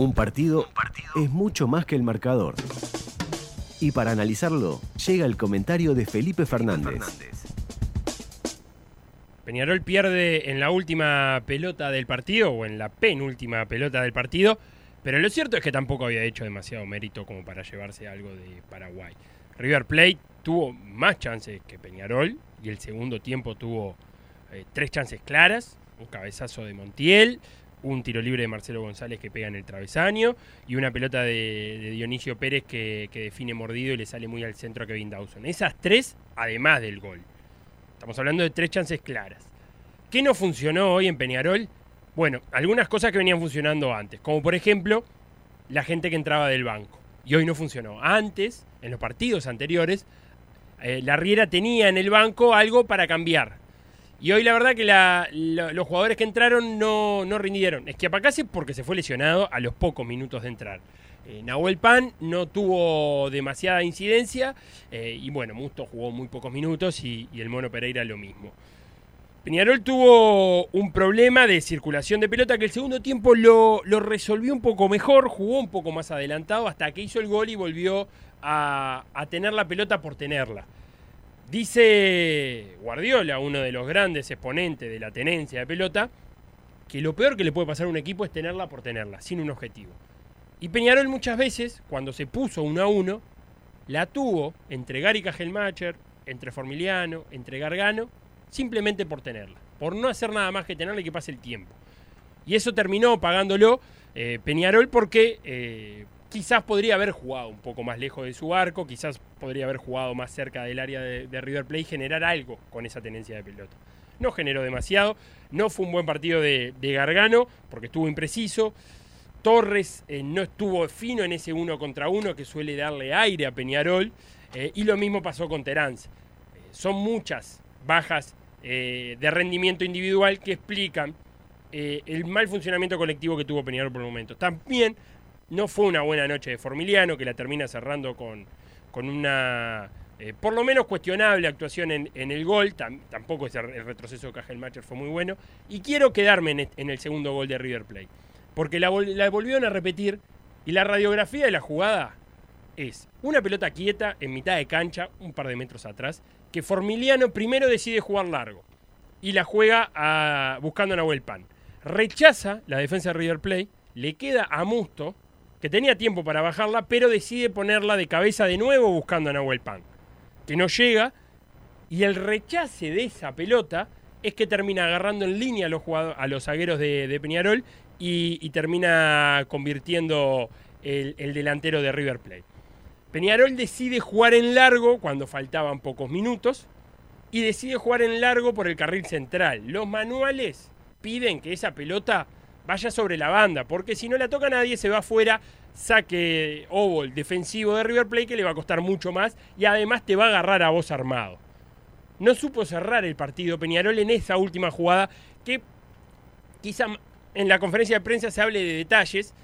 Un partido, es mucho más que el marcador. Y para analizarlo, llega el comentario de Felipe Fernández. Peñarol pierde en la última pelota del partido o en la penúltima pelota del partido, pero lo cierto es que tampoco había hecho demasiado mérito como para llevarse algo de Paraguay. River Plate tuvo más chances que Peñarol y el segundo tiempo tuvo eh, tres chances claras, un cabezazo de Montiel, un tiro libre de Marcelo González que pega en el travesaño y una pelota de, Dionisio Pérez que, define mordido y le sale muy al centro a Kevin Dawson. Esas tres, además del gol. Estamos hablando de tres chances claras. ¿Qué no funcionó hoy en Peñarol? Bueno, algunas cosas que venían funcionando antes, como por ejemplo la gente que entraba del banco. Y hoy no funcionó. Antes, en los partidos anteriores, eh, la tenía en el banco algo para cambiar. Y hoy la verdad que los jugadores que entraron no, no rindieron. Es que Apacase porque se fue lesionado a los pocos minutos de entrar. Eh, Nahuel Pan no tuvo demasiada incidencia eh, y bueno, Musto jugó muy pocos minutos y, y el Mono Pereira lo mismo. Peñarol tuvo un problema de circulación de pelota que el segundo tiempo lo, resolvió un poco mejor, jugó un poco más adelantado hasta que hizo el gol y volvió a, tener la pelota por tenerla. Dice Guardiola, uno de los grandes exponentes de la tenencia de pelota, que lo peor que le puede pasar a un equipo es tenerla por tenerla, sin un objetivo. Y Peñarol muchas veces, cuando se puso uno a uno, la tuvo entre Gary Cajelmacher, entre Formiliano, entre Gargano, simplemente por tenerla, por no hacer nada más que tenerla y que pase el tiempo. Y eso terminó pagándolo eh, Peñarol porque eh, quizás podría haber jugado un poco más lejos de su arco, quizás podría haber jugado más cerca del área de, River Plate y generar algo con esa tenencia de pelota. No generó demasiado, no fue un buen partido de, Gargano porque estuvo impreciso. Torres eh, no estuvo fino en ese uno contra uno que suele darle aire a Peñarol. y lo mismo pasó con Terán. son muchas bajas eh, de rendimiento individual que explican eh, el mal funcionamiento colectivo que tuvo Peñarol por el momento. También no fue una buena noche de Formiliano, que la termina cerrando con, con una eh, por lo menos cuestionable actuación en, el gol. tampoco es el, retroceso de Cajelmacher fue muy bueno. Y quiero quedarme en, el segundo gol de River Plate. Porque la, la volvieron a repetir y la radiografía de la jugada es una pelota quieta en mitad de cancha, un par de metros atrás, que Formiliano primero decide jugar largo y la juega a, buscando a Nahuel Pan. Rechaza la defensa de River Plate, le queda a Musto, que tenía tiempo para bajarla, pero decide ponerla de cabeza de nuevo buscando a Nahuel Pan, que no llega, y el rechace de esa pelota es que termina agarrando en línea a los, a los de, Peñarol y, termina convirtiendo el, el delantero de River Plate. Peñarol decide jugar en largo cuando faltaban pocos minutos y decide jugar en largo por el carril central. Los manuales piden que esa pelota vaya sobre la banda, porque si no la toca nadie se va afuera, saque oval defensivo de River Plate que le va a costar mucho más y además te va a agarrar a vos armado. No supo cerrar el partido Peñarol en esa última jugada que quizá en la conferencia de prensa se hable de detalles,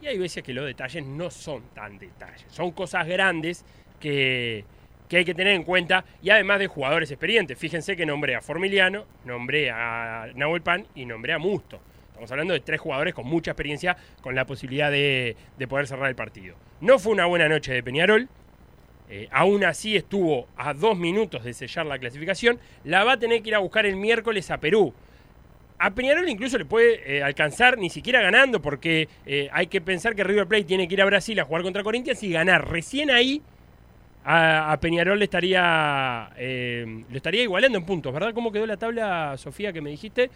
y hay veces que los detalles no son tan detalles, son cosas grandes que, hay que tener en cuenta y además de jugadores experientes. Fíjense que nombré a Formiliano, nombré a Nahuel Pan y nombré a Musto. Estamos hablando de tres jugadores con mucha experiencia con la posibilidad de, poder cerrar el partido. No fue una buena noche de Peñarol. Eh, aún así estuvo a dos minutos de sellar la clasificación. La va a tener que ir a buscar el miércoles a Perú a Peñarol incluso le puede eh, alcanzar ni siquiera ganando, porque eh, hay que pensar que River Plate tiene que ir a Brasil a jugar contra Corinthians y ganar. Recién ahí a, Peñarol le estaría, lo estaría igualando en puntos, ¿verdad? ¿Cómo quedó la tabla, Sofía, que me dijiste?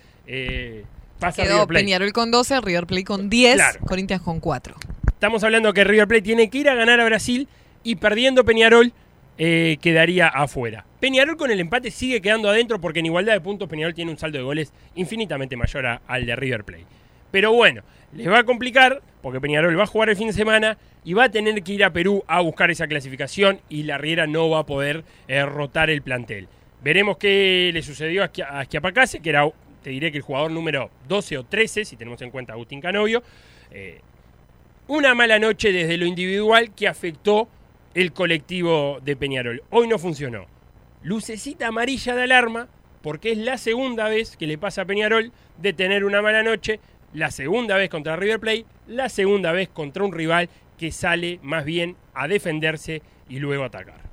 Pasa quedó Peñarol con 12, River Plate con 10, Corinthians con 4. Estamos hablando que River Plate tiene que ir a ganar a Brasil y perdiendo Peñarol eh, quedaría afuera. Peñarol con el empate sigue quedando adentro porque en igualdad de puntos Peñarol tiene un saldo de goles infinitamente mayor al de River Plate. Pero bueno, les va a complicar porque Peñarol va a jugar el fin de semana y va a tener que ir a Perú a buscar esa clasificación y la Riera no va a poder eh, rotar el plantel. Veremos qué le sucedió a Schiapacase, que era, te diré que el jugador número 12 o 13, si tenemos en cuenta a Agustín Canovio. Eh, una mala noche desde lo individual que afectó el colectivo de Peñarol. Hoy no funcionó. Lucecita amarilla de alarma, porque es la segunda vez que le pasa a Peñarol de tener una mala noche. la segunda vez contra River Plate, la segunda vez contra un rival que sale más bien a defenderse y luego atacar.